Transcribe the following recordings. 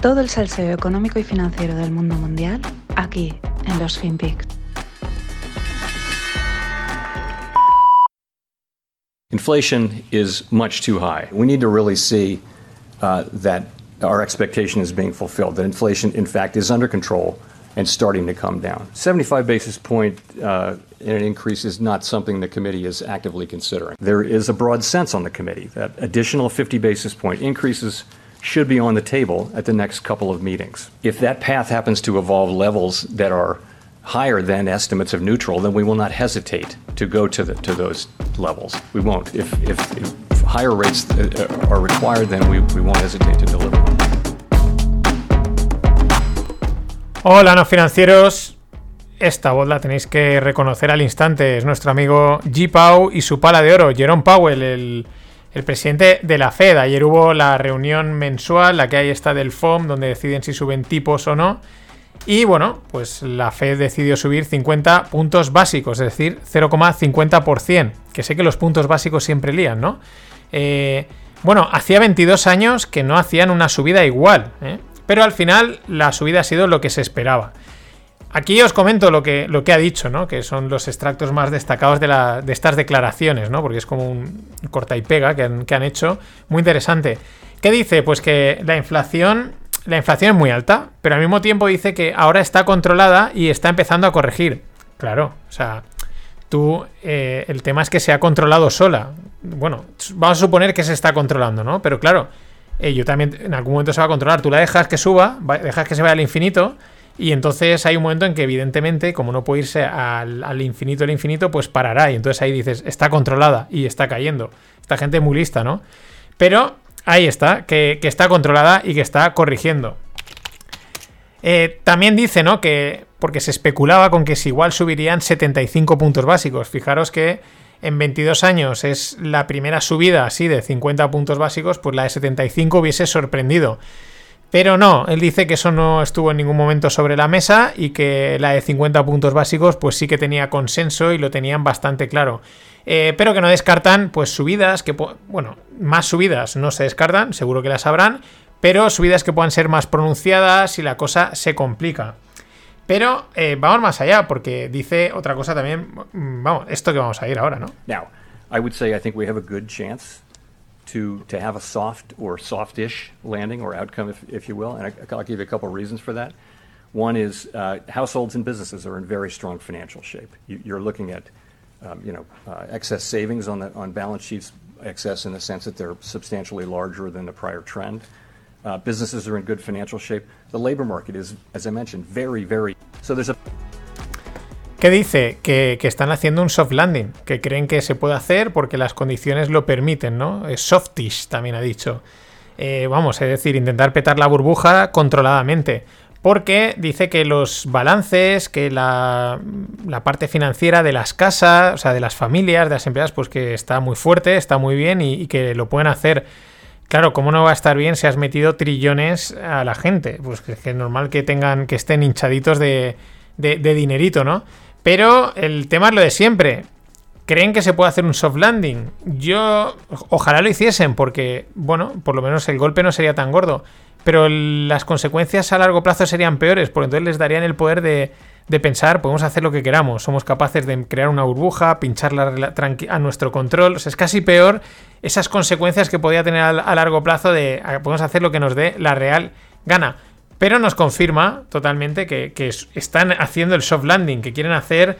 Todo el salseo económico y financiero del mundo mundial aquí en los FinPix. Inflation is much too high. We need to really see uh, that our expectation is being fulfilled, that inflation, in fact, is under control and starting to come down. 75 basis point uh, in an increase is not something the committee is actively considering. There is a broad sense on the committee that additional 50 basis point increases should be on the table at the next couple of meetings. If that path happens to evolve levels that are higher than estimates of neutral, then we will not hesitate to go to, the, to those levels. We won't. If, if, if higher rates uh, are required, then we, we won't hesitate to deliver. Hola, no financieros. Esta voz la tenéis que reconocer al instante. Es nuestro amigo G. Pau y su pala de oro, Jerome Powell, el, el presidente de la Fed. Ayer hubo la reunión mensual, la que hay está del FOM, donde deciden si suben tipos o no. Y bueno, pues la Fed decidió subir 50 puntos básicos, es decir, 0,50%. Que sé que los puntos básicos siempre lían, ¿no? Eh, bueno, hacía 22 años que no hacían una subida igual, ¿eh? pero al final la subida ha sido lo que se esperaba. Aquí os comento lo que, lo que ha dicho, ¿no? Que son los extractos más destacados de, estas declaraciones, ¿no? Porque es como un corta y pega que han, que han hecho. Muy interesante. ¿Qué dice? Pues que la inflación la inflación es muy alta, pero al mismo tiempo dice que ahora está controlada y está empezando a corregir. Claro, o sea, tú, eh, el tema es que se ha controlado sola. Bueno, vamos a suponer que se está controlando, ¿no? Pero claro, eh, yo también en algún momento se va a controlar. Tú la dejas que suba, dejas que se vaya al infinito. Y entonces hay un momento en que, evidentemente, como no puede irse al, infinito, el infinito, pues parará. Y entonces ahí dices, está controlada y está cayendo. Esta gente es muy lista, ¿no? Pero Ahí está, que, está controlada y que está corrigiendo. Eh, también dice, ¿no? Que porque se especulaba con que si igual subirían 75 puntos básicos. Fijaros que en 22 años es la primera subida así de 50 puntos básicos, pues la de 75 hubiese sorprendido. Pero no, él dice que eso no estuvo en ningún momento sobre la mesa y que la de 50 puntos básicos pues sí que tenía consenso y lo tenían bastante claro. Eh, pero que no descartan pues subidas, que bueno, más subidas no se descartan, seguro que las habrán, pero subidas que puedan ser más pronunciadas y la cosa se complica. Pero eh, vamos más allá, porque dice otra cosa también, mm, vamos, esto que vamos a ir ahora, ¿no? Now, I would say I think we have a good chance to, to have a soft or softish landing or outcome, if, if you will, and I, I'll give you a couple of reasons for that. One is uh, households and businesses are in very strong financial shape. You, you're looking at um, you know, uh, excess savings on, the, on balance sheets, excess in the sense that they're substantially larger than the prior trend. Uh, businesses are in good financial shape. The labor market is, as I mentioned, very, very. So there's a. ¿Qué dice? Que, que, están haciendo un soft landing, que creen que se puede hacer porque las condiciones lo permiten, ¿no? Softish, también ha dicho. Eh, vamos, es decir, intentar petar la burbuja controladamente porque dice que los balances, que la, parte financiera de las casas, o sea, de las familias, de las empresas, pues que está muy fuerte, está muy bien y, que lo pueden hacer. Claro, ¿cómo no va a estar bien si has metido trillones a la gente? Pues que, es normal que tengan, que estén hinchaditos de, de dinerito, ¿no? Pero el tema es lo de siempre. ¿Creen que se puede hacer un soft landing? Yo ojalá lo hiciesen porque, bueno, por lo menos el golpe no sería tan gordo pero las consecuencias a largo plazo serían peores, porque entonces les darían el poder de, pensar, podemos hacer lo que queramos, somos capaces de crear una burbuja, pincharla a nuestro control, es casi peor esas consecuencias que podría tener a, largo plazo de podemos hacer lo que nos dé la real gana. Pero nos confirma totalmente que, están haciendo el soft landing, que quieren hacer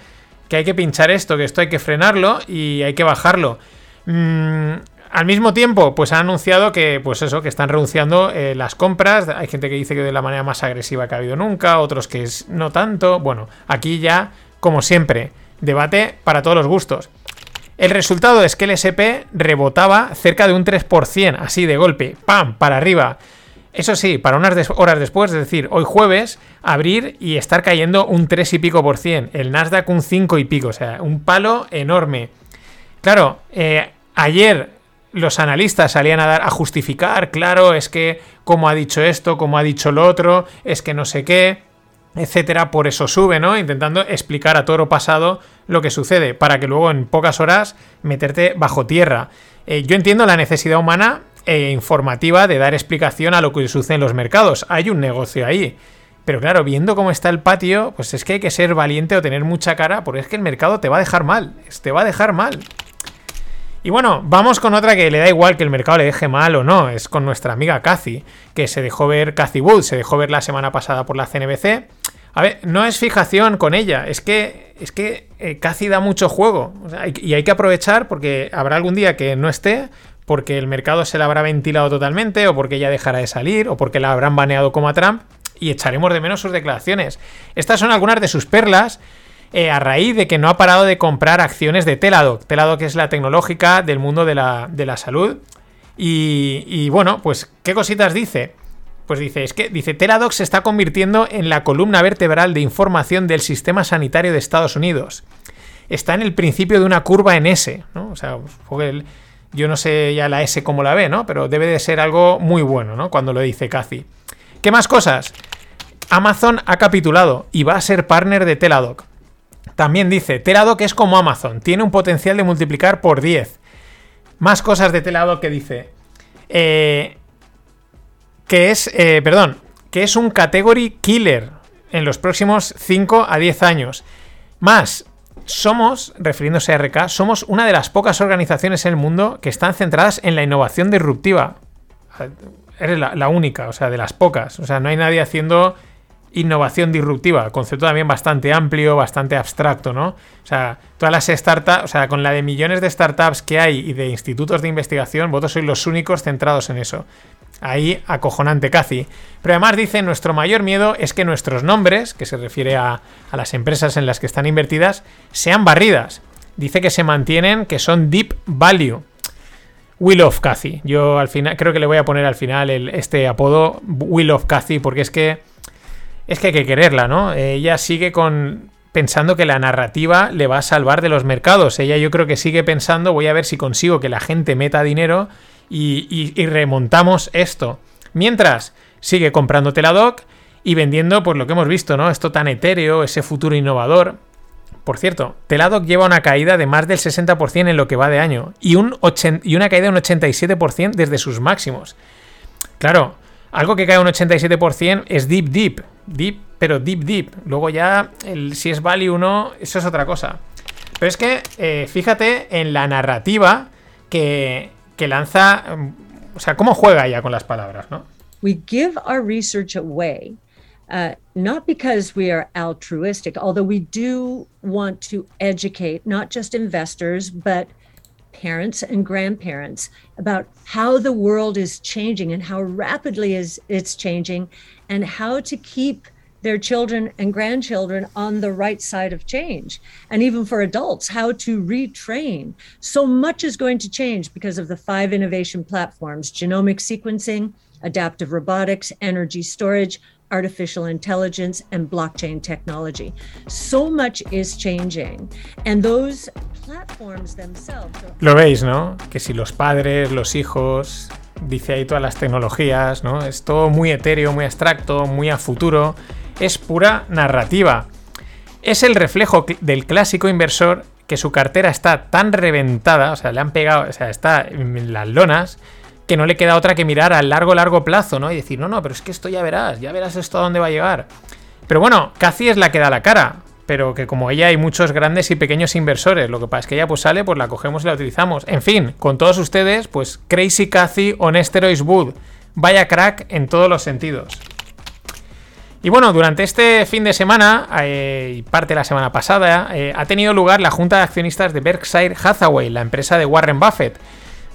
que hay que pinchar esto, que esto hay que frenarlo y hay que bajarlo. Mm, al mismo tiempo, pues han anunciado que, pues eso, que están renunciando eh, las compras. Hay gente que dice que de la manera más agresiva que ha habido nunca, otros que es no tanto. Bueno, aquí ya, como siempre, debate para todos los gustos. El resultado es que el SP rebotaba cerca de un 3%, así de golpe, ¡pam!, para arriba. Eso sí, para unas horas después, es decir, hoy jueves, abrir y estar cayendo un 3 y pico por cien. El Nasdaq un 5 y pico, o sea, un palo enorme. Claro, eh, ayer los analistas salían a dar a justificar, claro, es que como ha dicho esto, como ha dicho lo otro, es que no sé qué, etcétera, por eso sube, ¿no? Intentando explicar a toro pasado lo que sucede, para que luego en pocas horas meterte bajo tierra. Eh, yo entiendo la necesidad humana eh, informativa de dar explicación a lo que sucede en los mercados. Hay un negocio ahí. Pero claro, viendo cómo está el patio, pues es que hay que ser valiente o tener mucha cara, porque es que el mercado te va a dejar mal. Te va a dejar mal. Y bueno, vamos con otra que le da igual que el mercado le deje mal o no. Es con nuestra amiga Cathy, que se dejó ver, Cathy Wood, se dejó ver la semana pasada por la CNBC. A ver, no es fijación con ella, es que, es que eh, Cathy da mucho juego. y hay que aprovechar porque habrá algún día que no esté, porque el mercado se la habrá ventilado totalmente, o porque ella dejará de salir, o porque la habrán baneado como a Trump y echaremos de menos sus declaraciones. Estas son algunas de sus perlas. Eh, a raíz de que no ha parado de comprar acciones de Teladoc. Teladoc es la tecnológica del mundo de la, salud. Y, bueno, pues, ¿qué cositas dice? Pues dice, es que dice, Teladoc se está convirtiendo en la columna vertebral de información del sistema sanitario de Estados Unidos. Está en el principio de una curva en S, ¿no? O sea, yo no sé ya la S cómo la ve, ¿no? Pero debe de ser algo muy bueno, ¿no? Cuando lo dice Cathy. ¿Qué más cosas? Amazon ha capitulado y va a ser partner de Teladoc. También dice, Teladoc es como Amazon, tiene un potencial de multiplicar por 10. Más cosas de Teladoc que dice. Eh, que es, eh, perdón, que es un category killer en los próximos 5 a 10 años. Más, somos, refiriéndose a RK, somos una de las pocas organizaciones en el mundo que están centradas en la innovación disruptiva eres la, única, o sea, de las pocas. O sea, no hay nadie haciendo innovación disruptiva, concepto también bastante amplio, bastante abstracto, ¿no? O sea, todas las startups, o sea, con la de millones de startups que hay y de institutos de investigación, vosotros sois los únicos centrados en eso. Ahí acojonante casi. Pero además dice, nuestro mayor miedo es que nuestros nombres, que se refiere a, a las empresas en las que están invertidas, sean barridas. Dice que se mantienen, que son deep value. Will of Cathy. Yo al final creo que le voy a poner al final este apodo Will of Cathy porque es que es que hay que quererla, ¿no? Ella sigue pensando que la narrativa le va a salvar de los mercados. Ella yo creo que sigue pensando, voy a ver si consigo que la gente meta dinero y, remontamos esto. Mientras sigue comprando Teladoc y vendiendo por lo que hemos visto, ¿no? Esto tan etéreo, ese futuro innovador. Por cierto, Teladoc lleva una caída de más del 60% en lo que va de año y, y una caída de un 87% desde sus máximos. Claro, algo que cae un 87% es deep, deep, deep, pero deep, deep. Luego ya, el, si es value o no, eso es otra cosa. Pero es que, eh, fíjate en la narrativa que, que lanza, mm, o sea, cómo juega ella con las palabras, ¿no? We give our research away uh, not because we are altruistic, although we do want to educate not just investors, but parents and grandparents about how the world is changing and how rapidly is it's changing and how to keep their children and grandchildren on the right side of change and even for adults how to retrain so much is going to change because of the five innovation platforms genomic sequencing adaptive robotics energy storage artificial intelligence and blockchain technology. So much is changing. And those Lo veis, ¿no? Que si los padres, los hijos, dice ahí todas las tecnologías, ¿no? Es todo muy etéreo, muy abstracto, muy a futuro. Es pura narrativa. Es el reflejo del clásico inversor que su cartera está tan reventada, o sea, le han pegado, o sea, está en las lonas, que no le queda otra que mirar a largo, largo plazo, ¿no? Y decir, no, no, pero es que esto ya verás, ya verás esto a dónde va a llegar. Pero bueno, Cathy es la que da la cara, pero que como ella hay muchos grandes y pequeños inversores, lo que pasa es que ella pues sale, pues la cogemos y la utilizamos. En fin, con todos ustedes, pues Crazy Cathy on Steroids Wood. Vaya crack en todos los sentidos. Y bueno, durante este fin de semana, eh, y parte de la semana pasada, eh, ha tenido lugar la Junta de Accionistas de Berkshire Hathaway, la empresa de Warren Buffett.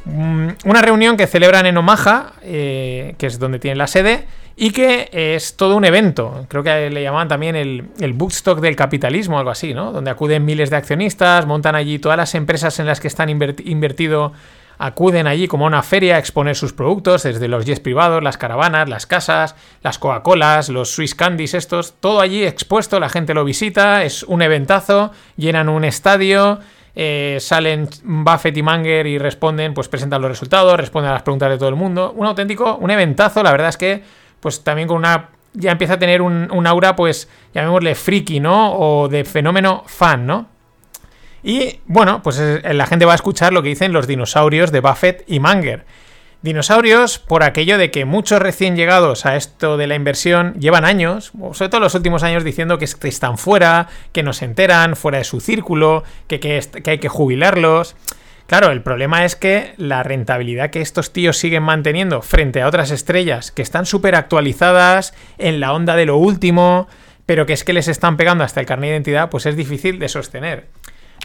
Mm, una reunión que celebran en Omaha, eh, que es donde tienen la sede, y que es todo un evento. Creo que le llamaban también el, el del capitalismo, algo así, ¿no? Donde acuden miles de accionistas, montan allí todas las empresas en las que están invertido, acuden allí como a una feria a exponer sus productos, desde los jets privados, las caravanas, las casas, las Coca-Colas, los Swiss Candies, estos, todo allí expuesto, la gente lo visita, es un eventazo, llenan un estadio. Eh, salen Buffett y Manger y responden, pues presentan los resultados, responden a las preguntas de todo el mundo. Un auténtico, un eventazo, la verdad es que, pues también con una. Ya empieza a tener un, aura, pues, llamémosle friki, ¿no? O de fenómeno fan, ¿no? Y bueno, pues la gente va a escuchar lo que dicen los dinosaurios de Buffett y Manger. Dinosaurios por aquello de que muchos recién llegados a esto de la inversión llevan años, sobre todo los últimos años, diciendo que están fuera, que no se enteran, fuera de su círculo, que, que, hay que jubilarlos. Claro, el problema es que la rentabilidad que estos tíos siguen manteniendo frente a otras estrellas que están súper actualizadas, en la onda de lo último, pero que es que les están pegando hasta el carnet de identidad, pues es difícil de sostener.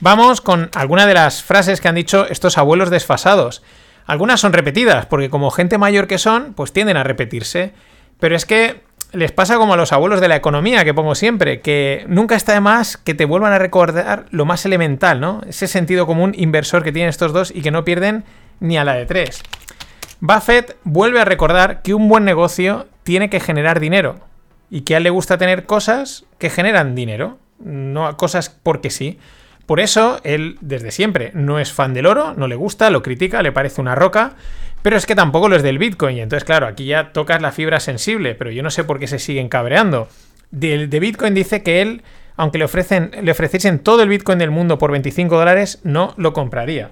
Vamos con alguna de las frases que han dicho estos abuelos desfasados. Algunas son repetidas, porque como gente mayor que son, pues tienden a repetirse. Pero es que les pasa como a los abuelos de la economía, que pongo siempre, que nunca está de más que te vuelvan a recordar lo más elemental, ¿no? Ese sentido común inversor que tienen estos dos y que no pierden ni a la de tres. Buffett vuelve a recordar que un buen negocio tiene que generar dinero y que a él le gusta tener cosas que generan dinero, no cosas porque sí. Por eso él, desde siempre, no es fan del oro, no le gusta, lo critica, le parece una roca, pero es que tampoco lo es del Bitcoin. Y entonces, claro, aquí ya tocas la fibra sensible, pero yo no sé por qué se siguen cabreando. De, de Bitcoin dice que él, aunque le, ofrecen, le ofreciesen todo el Bitcoin del mundo por 25 dólares, no lo compraría.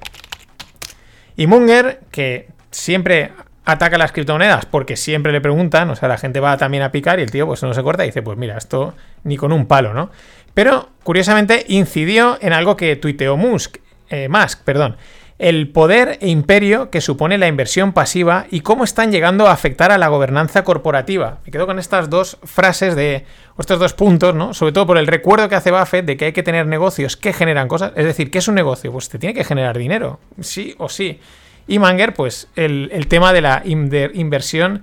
Y Munger, que siempre ataca las criptomonedas porque siempre le preguntan, o sea, la gente va también a picar y el tío pues no se corta y dice, pues mira, esto ni con un palo, ¿no? Pero, curiosamente, incidió en algo que tuiteó Musk, eh, Musk, perdón, el poder e imperio que supone la inversión pasiva y cómo están llegando a afectar a la gobernanza corporativa. Me quedo con estas dos frases de estos dos puntos, ¿no? Sobre todo por el recuerdo que hace Buffett de que hay que tener negocios que generan cosas. Es decir, ¿qué es un negocio? Pues te tiene que generar dinero, sí o sí. Y Manger, pues el, tema de la inversión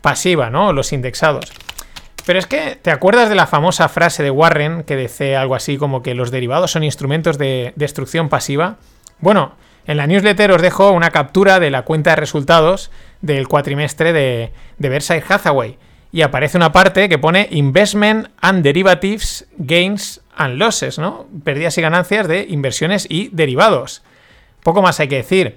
pasiva, ¿no? Los indexados. Pero es que, ¿te acuerdas de la famosa frase de Warren que dice algo así como que los derivados son instrumentos de destrucción pasiva? Bueno, en la newsletter os dejo una captura de la cuenta de resultados del cuatrimestre de, de Versailles Hathaway. Y aparece una parte que pone Investment and Derivatives Gains and Losses, ¿no? Pérdidas y ganancias de inversiones y derivados. Poco más hay que decir.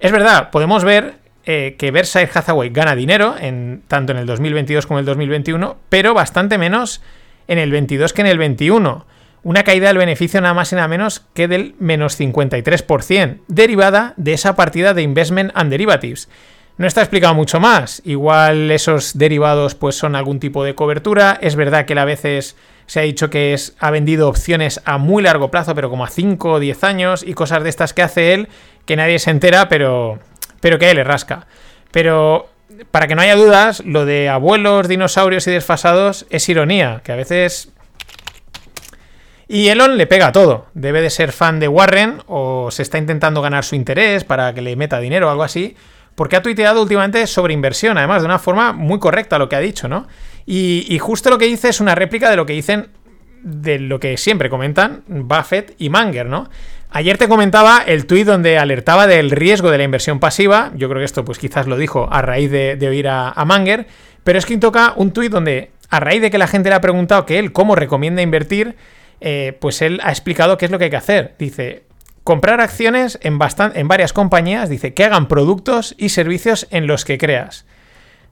Es verdad, podemos ver eh, que Versailles Hathaway gana dinero, en, tanto en el 2022 como en el 2021, pero bastante menos en el 22 que en el 21. Una caída del beneficio nada más y nada menos que del menos 53%, derivada de esa partida de Investment and Derivatives. No está explicado mucho más. Igual esos derivados pues son algún tipo de cobertura. Es verdad que a veces se ha dicho que es, ha vendido opciones a muy largo plazo, pero como a 5 o 10 años y cosas de estas que hace él que nadie se entera, pero, pero que él le rasca. Pero para que no haya dudas, lo de abuelos, dinosaurios y desfasados es ironía, que a veces... Y Elon le pega a todo. Debe de ser fan de Warren o se está intentando ganar su interés para que le meta dinero o algo así, porque ha tuiteado últimamente sobre inversión, además de una forma muy correcta lo que ha dicho, ¿no? Y, justo lo que dice es una réplica de lo que dicen, de lo que siempre comentan Buffett y Manger, ¿no? Ayer te comentaba el tuit donde alertaba del riesgo de la inversión pasiva. Yo creo que esto, pues quizás lo dijo a raíz de, oír a, Manger. Pero es que toca un tuit donde, a raíz de que la gente le ha preguntado que él cómo recomienda invertir, eh, pues él ha explicado qué es lo que hay que hacer. Dice, comprar acciones en, varias compañías, dice, que hagan productos y servicios en los que creas.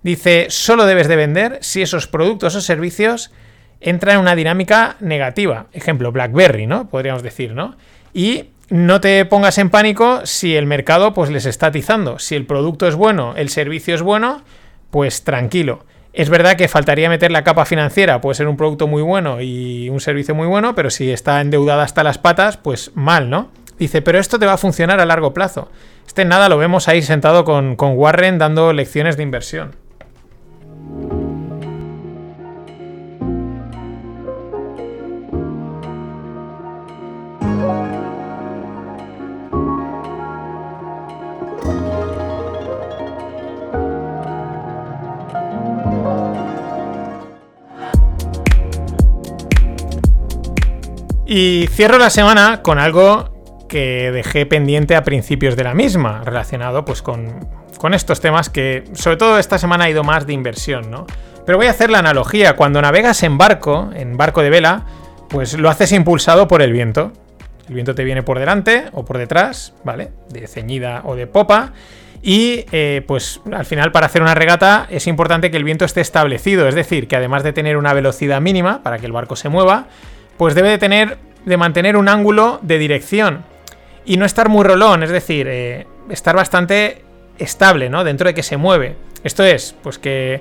Dice, solo debes de vender si esos productos o servicios entran en una dinámica negativa. Ejemplo, BlackBerry, ¿no? Podríamos decir, ¿no? Y no te pongas en pánico si el mercado pues les está atizando. Si el producto es bueno, el servicio es bueno, pues tranquilo. Es verdad que faltaría meter la capa financiera, puede ser un producto muy bueno y un servicio muy bueno, pero si está endeudada hasta las patas, pues mal, ¿no? Dice, pero esto te va a funcionar a largo plazo. Este nada lo vemos ahí sentado con, con Warren dando lecciones de inversión. Y cierro la semana con algo que dejé pendiente a principios de la misma, relacionado pues con, estos temas que sobre todo esta semana ha ido más de inversión, ¿no? Pero voy a hacer la analogía, cuando navegas en barco, en barco de vela, pues lo haces impulsado por el viento. El viento te viene por delante o por detrás, ¿vale? De ceñida o de popa. Y eh, pues al final para hacer una regata es importante que el viento esté establecido, es decir, que además de tener una velocidad mínima para que el barco se mueva, pues debe de tener, de mantener un ángulo de dirección y no estar muy rolón, es decir, eh, estar bastante estable, ¿no? Dentro de que se mueve. Esto es, pues que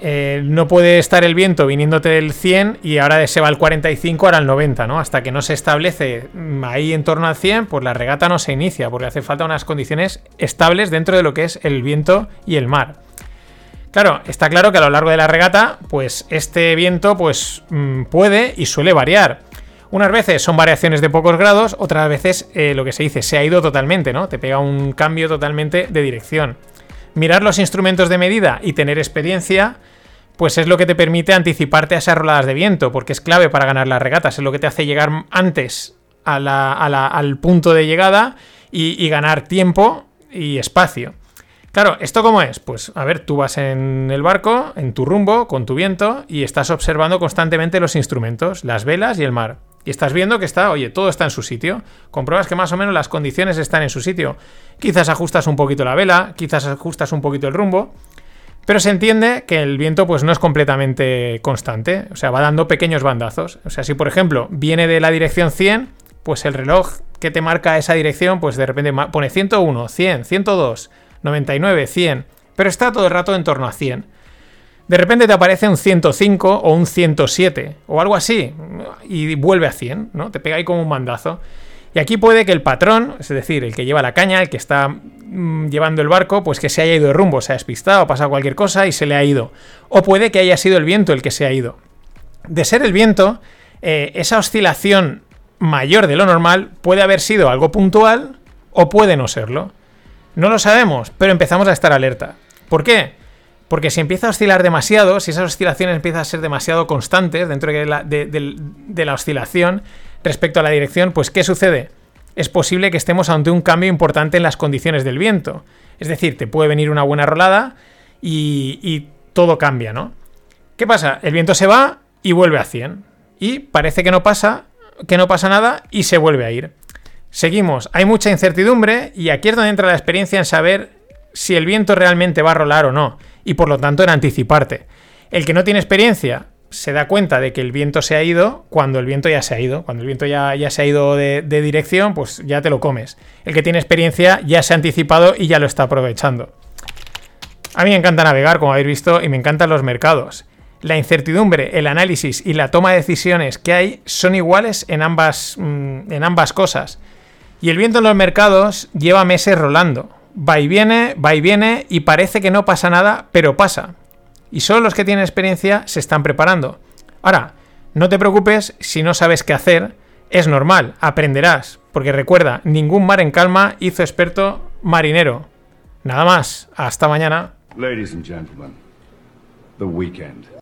eh, no puede estar el viento viniéndote del 100 y ahora se va al 45, ahora al 90, ¿no? Hasta que no se establece mm, ahí en torno al 100, pues la regata no se inicia, porque hace falta unas condiciones estables dentro de lo que es el viento y el mar. Claro, está claro que a lo largo de la regata, pues este viento pues mm, puede y suele variar. Unas veces son variaciones de pocos grados, otras veces eh, lo que se dice se ha ido totalmente, ¿no? Te pega un cambio totalmente de dirección. Mirar los instrumentos de medida y tener experiencia pues es lo que te permite anticiparte a esas roladas de viento, porque es clave para ganar las regatas, es lo que te hace llegar antes al punto de llegada y, ganar tiempo y espacio. Claro, ¿esto cómo es? Pues a ver, tú vas en el barco, en tu rumbo, con tu viento, y estás observando constantemente los instrumentos, las velas y el mar. Y estás viendo que está, oye, todo está en su sitio. Compruebas que más o menos las condiciones están en su sitio. Quizás ajustas un poquito la vela, quizás ajustas un poquito el rumbo. Pero se entiende que el viento pues no es completamente constante, o sea, va dando pequeños bandazos. O sea, si por ejemplo viene de la dirección 100, pues el reloj que te marca esa dirección, pues de repente pone 101, 100, 102, 99, 100, pero está todo el rato en torno a 100. De repente te aparece un 105 o un 107 o algo así y vuelve a 100, ¿no? Te pega ahí como un mandazo. Y aquí puede que el patrón, es decir, el que lleva la caña, el que está mm, llevando el barco, pues que se haya ido de rumbo, se ha despistado, ha pasado cualquier cosa y se le ha ido. O puede que haya sido el viento el que se ha ido. De ser el viento, eh, esa oscilación mayor de lo normal puede haber sido algo puntual o puede no serlo. No lo sabemos, pero empezamos a estar alerta. ¿Por qué? Porque si empieza a oscilar demasiado, si esas oscilaciones empiezan a ser demasiado constantes dentro de la, oscilación, respecto a la dirección, pues ¿qué sucede? Es posible que estemos ante un cambio importante en las condiciones del viento. Es decir, te puede venir una buena rolada y, todo cambia, ¿no? ¿Qué pasa? El viento se va y vuelve a 100. Y parece que no pasa, que no pasa nada y se vuelve a ir. Seguimos, hay mucha incertidumbre y aquí es donde entra la experiencia en saber si el viento realmente va a rolar o no, y por lo tanto en anticiparte. El que no tiene experiencia se da cuenta de que el viento se ha ido cuando el viento ya se ha ido. Cuando el viento ya, ya se ha ido de, dirección, pues ya te lo comes. El que tiene experiencia ya se ha anticipado y ya lo está aprovechando. A mí me encanta navegar, como habéis visto, y me encantan los mercados. La incertidumbre, el análisis y la toma de decisiones que hay son iguales en ambas, mm, en ambas cosas. Y el viento en los mercados lleva meses rolando. Va y viene, va y viene, y parece que no pasa nada, pero pasa y solo los que tienen experiencia se están preparando. Ahora, no te preocupes si no sabes qué hacer, es normal, aprenderás, porque recuerda, ningún mar en calma hizo experto marinero. Nada más, hasta mañana. Ladies and gentlemen, the weekend.